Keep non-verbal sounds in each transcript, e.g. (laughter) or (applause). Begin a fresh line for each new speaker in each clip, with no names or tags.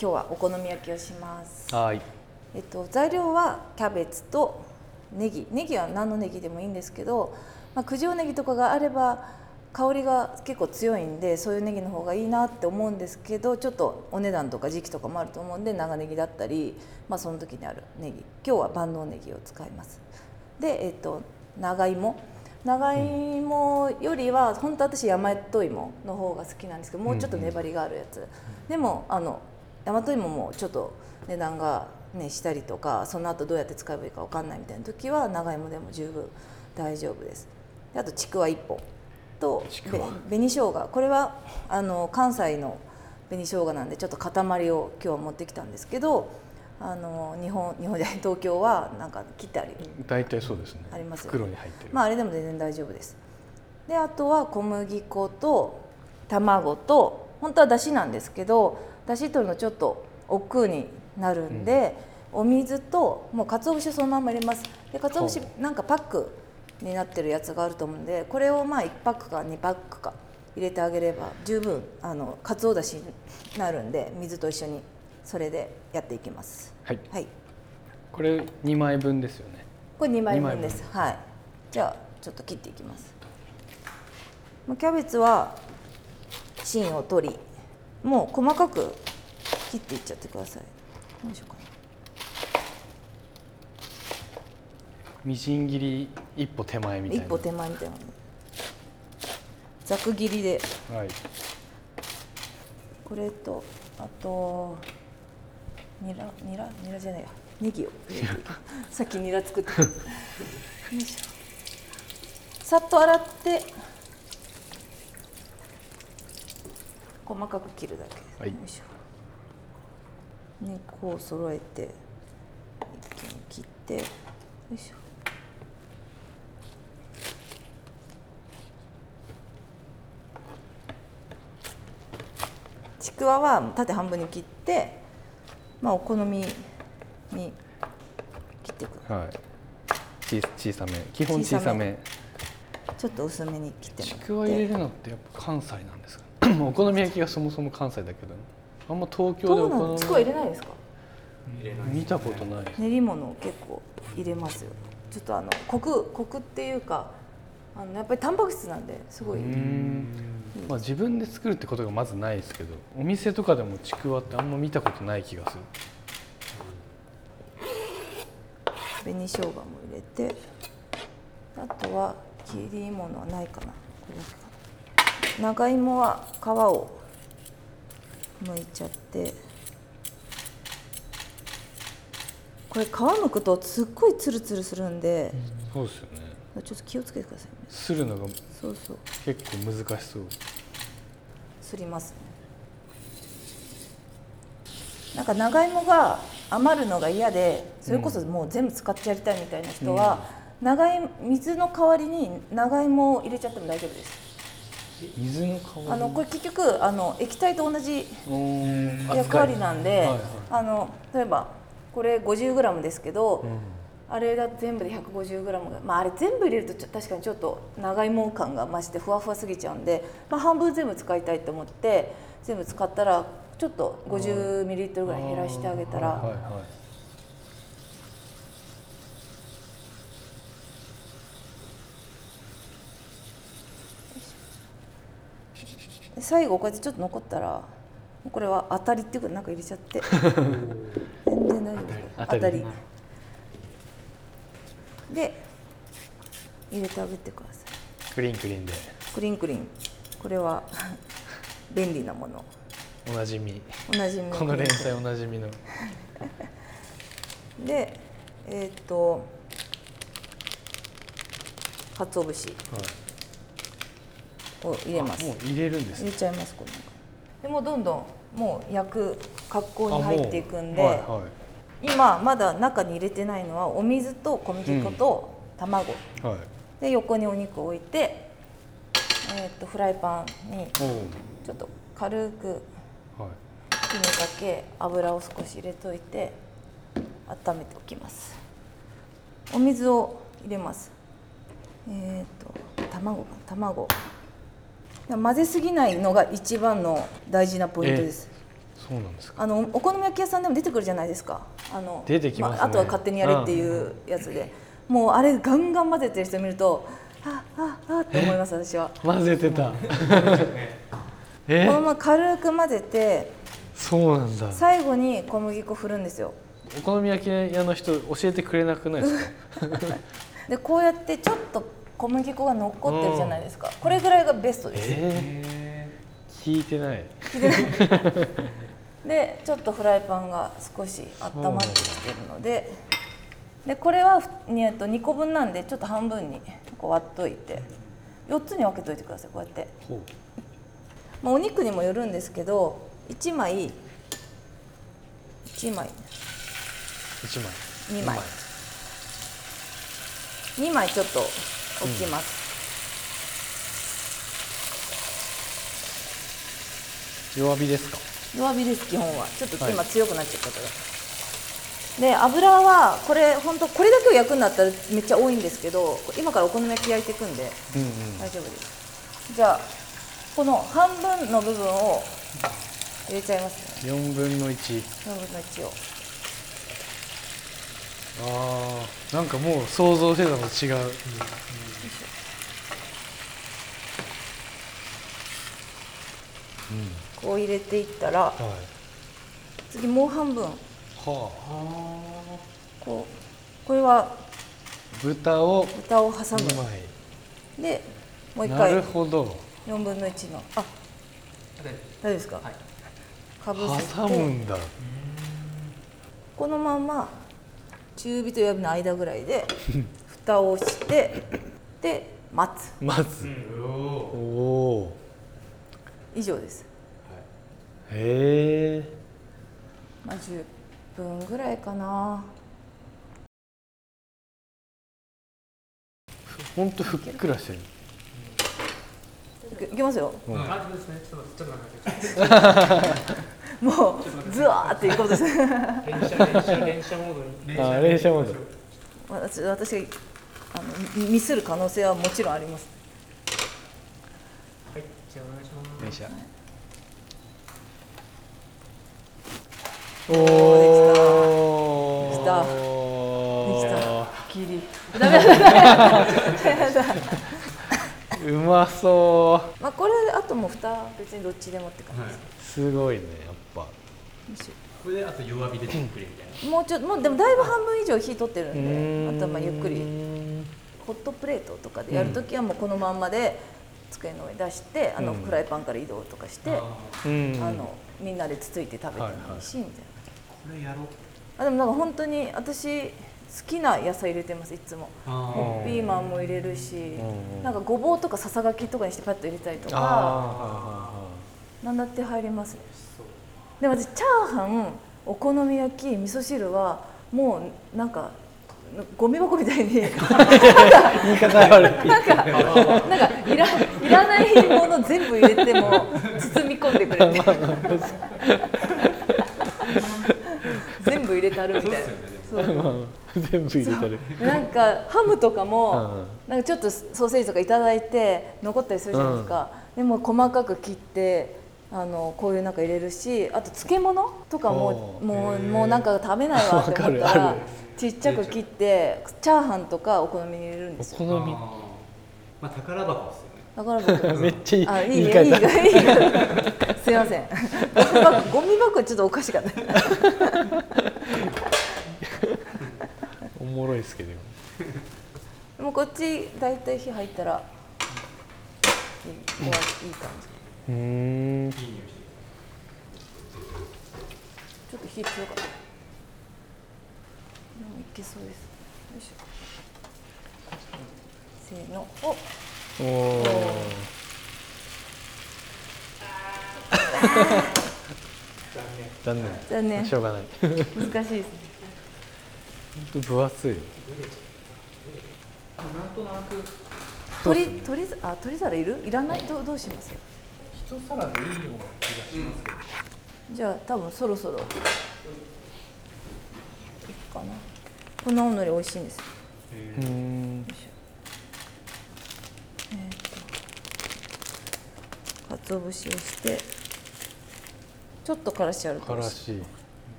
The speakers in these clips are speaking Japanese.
今日はお好み焼きをします。
はい。
えっと材料はキャベツとネギ。ネギは何のネギでもいいんですけど、まあ、九条ネギとかがあれば香りが結構強いんでそういうネギの方がいいなって思うんですけどちょっとお値段とか時期とかもあると思うんで長ネギだったり、まあ、その時にあるネギ。今日は万能ネギを使います。でえっと長芋。長芋よりは本当私大和芋の方が好きなんですけどもうちょっと粘りがあるやつ、でもあの大和芋もちょっと値段がねしたりとかその後どうやって使えばいいか分かんないみたいな時は長芋でも十分大丈夫です。であとちくわ1本と紅生姜。これはあの関西の紅生姜なんでちょっと塊を今日は持ってきたんですけどあの日本日本じゃない東京はなんか切ってあり
大体そうですね。
ありますよね。
袋に入ってる、
まああれでも全然大丈夫です。であとは小麦粉と卵と本当はだしなんですけどだし取るのちょっと億劫になるんで、お水ともう鰹節そのまま入れます。で鰹節
ほ
なんかパックになってるやつがあると思うんでこれをまあ1パックか2パックか入れてあげれば十分あの鰹だしになるんで水と一緒にそれでやっていきます。
はい。
はい。
これ2枚分ですよね。
これ2枚
二枚分
分です。はい。じゃあちょっと切っていきます。キャベツは芯を取りもう細かく切っていっちゃってください。よいしょか。な
みじん切り一歩手前みたいな。
一歩手前みたいな。ざく切りで
はい。
これとあとニラニラニラじゃないや。ネギを (laughs) さっきニラ作ってた。よいしょ。さっと洗って細かく切るだけ。
はい。
よいしょ。肉を揃えて一気に切ってよいしょ。ちくわは縦半分に切って、まあ、お好みに切ってい。く
はい。小小さめ。基本小さめ。
ちょっと薄めに切って
ちくわ入れるのってやっぱ関西なんですかお好み焼きがそもそも関西だけどあんま東京でお好み
のちくわ入れないですか？
見たことない。です
練り物を結構入れますよ。ちょっとあのコクコクっていうかあのやっぱりタンパク質なんですごい、
うーん。まあ自分で作るってことがまずないですけどお店とかでもちくわってあんま見たことない気がする。
紅生姜も入れてあとは切り物はないかな。これかな長芋は皮を剥いちゃって。これ皮剥くとすっごいツルツルするんで、
そうですよね。
ちょっと気をつけてくださいね。
するのが
そうそう。
結構難しそう。
すりますね。なんか長芋が余るのが嫌でそれこそもう全部使ってやりたいみたいな人は、長芋水の代わりに長芋を入れちゃっても大丈夫です
水の香り。
あのこれ結局あの液体と同じ役割なんで、
はいはい。
あの例えばこれ 50g ですけど、
うん。
あれが全部で 150g が、まあ、あれ全部入れるとちょ確かにちょっと長芋感が増してふわふわすぎちゃうんで、まあ、半分全部使いたいと思って全部使ったらちょっと 50ml ぐらい減らしてあげたら、
はいはいはい
で最後こうやってちょっと残ったらこれは当たりっていうかなんか入れちゃって。(laughs) 全然大丈夫。
当たり。
当たり。で入れてあげてください。
クリンクリンで。
クリンクリン。これは (laughs) 便利なもの。
おなじみ。
おなじみ。
この連載おなじみの。
ン (laughs) でえっ、と鰹節を入れます。
あもう入れるんですね。
入れちゃいますこれでもうどんどんもう焼く格好に入っていくんで、
はいはい。
今まだ中に入れてないのはお水と小麦粉と卵、
はい。
で横にお肉を置いて、えー、とフライパンにちょっと軽く
はい。
火にかけ油を少し入れといて温めておきます。お水を入れます。えっ、と卵か卵混ぜすぎないのが一番の大事なポイントです、
そうなんですか。
あのお好み焼き屋さんでも出てくるじゃないですか。あの
出てきますね。
あとは勝手にやれっていうやつで、もうあれガンガン混ぜてる人見るとあああって思います私は。
混ぜてた。
こ
え？
のまま軽く混ぜて
そうなんだ。
最後に小麦粉振るんですよ。
お好み焼き屋の人教えてくれなくないですか？(laughs)
でこうやってちょっと小麦粉が残ってるじゃないですか。これぐらいがベストです。
えー、聞いてない。(laughs)
でちょっとフライパンが少し温まってきてるのででこれは、えっと、2個分なんでちょっと半分にこう割っといて4つに分けといてくださいこうやって、
ほう。
まあ、お肉にもよるんですけど1枚1枚。
一枚。
2枚。2枚ちょっと置きます、
弱火ですか？
弱火です基本は。ちょっと
はい。
今強くなっちゃったから、で油はこれ本当これだけを焼くんだったらめっちゃ多いんですけど今からお好み焼き焼いていくんで
うんうん。
大丈夫です。じゃあこの半分の部分を入れちゃいますね。
4分の1
4分の1を
あー。なんかもう想像してたのと違う、
こう入れていったら
はい。
次もう半分。
は
こうこれは
あ豚を
豚を挟
2
む
枚。
でもう一
な
回
るほど。
4分の1の。あ大丈夫。ですか、かぶせて。
挟むんだ。
このまま中火と弱火の間ぐらいで (laughs) 蓋をしてで待つ。
まず、おお
以上です、
ーへえ
まあ、10分ぐらいかな。
ほんとふっくらしてる。
いきますよ。
うですね。ちょっと、ちょっと待って。(laughs)
もうズワーっていこうとして。
連射、モードに。
あ連射モード。
私私があのミミスる可能性はもちろんあります。
はい、じゃあお願いします。
連射
お
お
できた。
お
できた。
ー
ギリ。ダメだ。ダメだ。
うまそ
まあこれあともう蓋別にどっちでもって感じです、
うすごいねやっ
これであと弱火でじっくりみたいな。
ょもうちょっともうでもだいぶ半分以上火取ってるんで
うーん
あとはまあゆっくり。ホットプレートとかでやるときはもうこのまんまで机の上に出してあの
うん。
フライパンから移動とかして、
あ
のみんなでつついて食べてもいいし、みたい。な
これやろう。
あでもなんか本当に私好きな野菜入れてますいつも。
あ
ピーマンも入れるし、
うん。
なんかごぼうとかささがきとかにしてパッと入れたりとか。
あ
なんだって入りますねでも私チャーハンお好み焼き味噌汁はもうなんかゴミ箱みたいに。なんか
あ言い方悪い
なんかいらいらないもの全部入れても包み込んでくれて。全部入れたる。みたいな
全部入れてる。
なんかハムとかも、
うん
なんかちょっとソーセージとかいただいて残ったりするじゃないですか、でも細かく切ってあのこういうなんか入れるしあと漬物とかももうもうなんか食べないわって思ったらちっちゃく切ってチャーハンとかお好みに入れるんですよ。
お好み。
まあ宝箱ですよね。
だから僕
めっちゃいい
あいい
言い
いいいすいません。ゴミ箱ゴミ箱ちょっとおかしかった。
おもろいですけど。
でもこっち大体火入ったらいいいい感じ
うーん
ちょっと火強かった。でもいけそうです。よいしょ。せーの。お、
おお残念
残念
しょうがない (laughs)
難しいですね。
本当分厚い
なんとなく
鳥、鳥ざ、あ、鳥皿いる？いらない？どう、どうします？
一皿でいいような気がしますけど。
じゃあ、多分そろそろ。いいかな。この青のり美味しいんですよ。
うーん
よいしょ。えーっと。鰹節をして。ちょっとからしあると
からし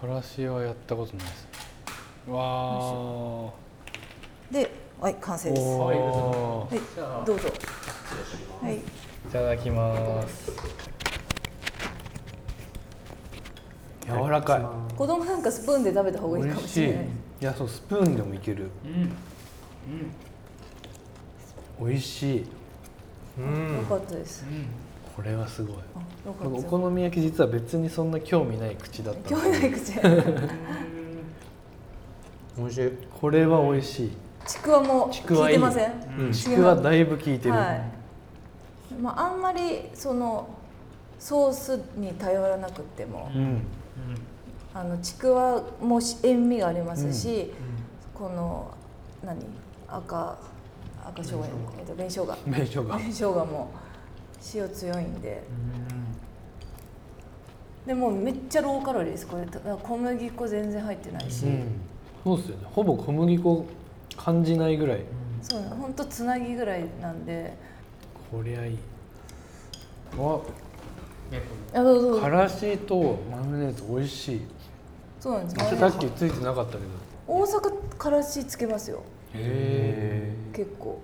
からしはやったことないですわあ
ではい完成ですはいどうぞ
ただきます。柔らかい。
子供なんかスプーンで食べた方がいいかも
しいい。
しれない。
やそうスプーンでもいける。
うん。
美味しい。
よかったです。
これはすごい。お好み焼き実は別にそんな興味ない口だった
興
の
味ない口。(laughs)
美味しい。
これは美味しい。
ちくわも
ちくわいい
効いてません？
うん。
ちくわ。だいぶ効いてる、
はいまあ、あんまりそのソースに頼らなくっても
うん。
あのちくわもし塩味がありますし、この何？赤赤生姜えっと紅生姜
名所が。
紅生姜も塩強いんで。でもめっちゃローカロリーです。これ小麦粉全然入ってないし、
うん。そうっすよね。ほぼ小麦粉感じないぐらい。
そうほんとつなぎぐらいなんで
こりゃいい。わ。
あどうぞどうぞ。
からしとマヨネーズ美味しい。
そうなんです
さっきついてなかったけど。
大阪からしつけますよ。
へえ
結構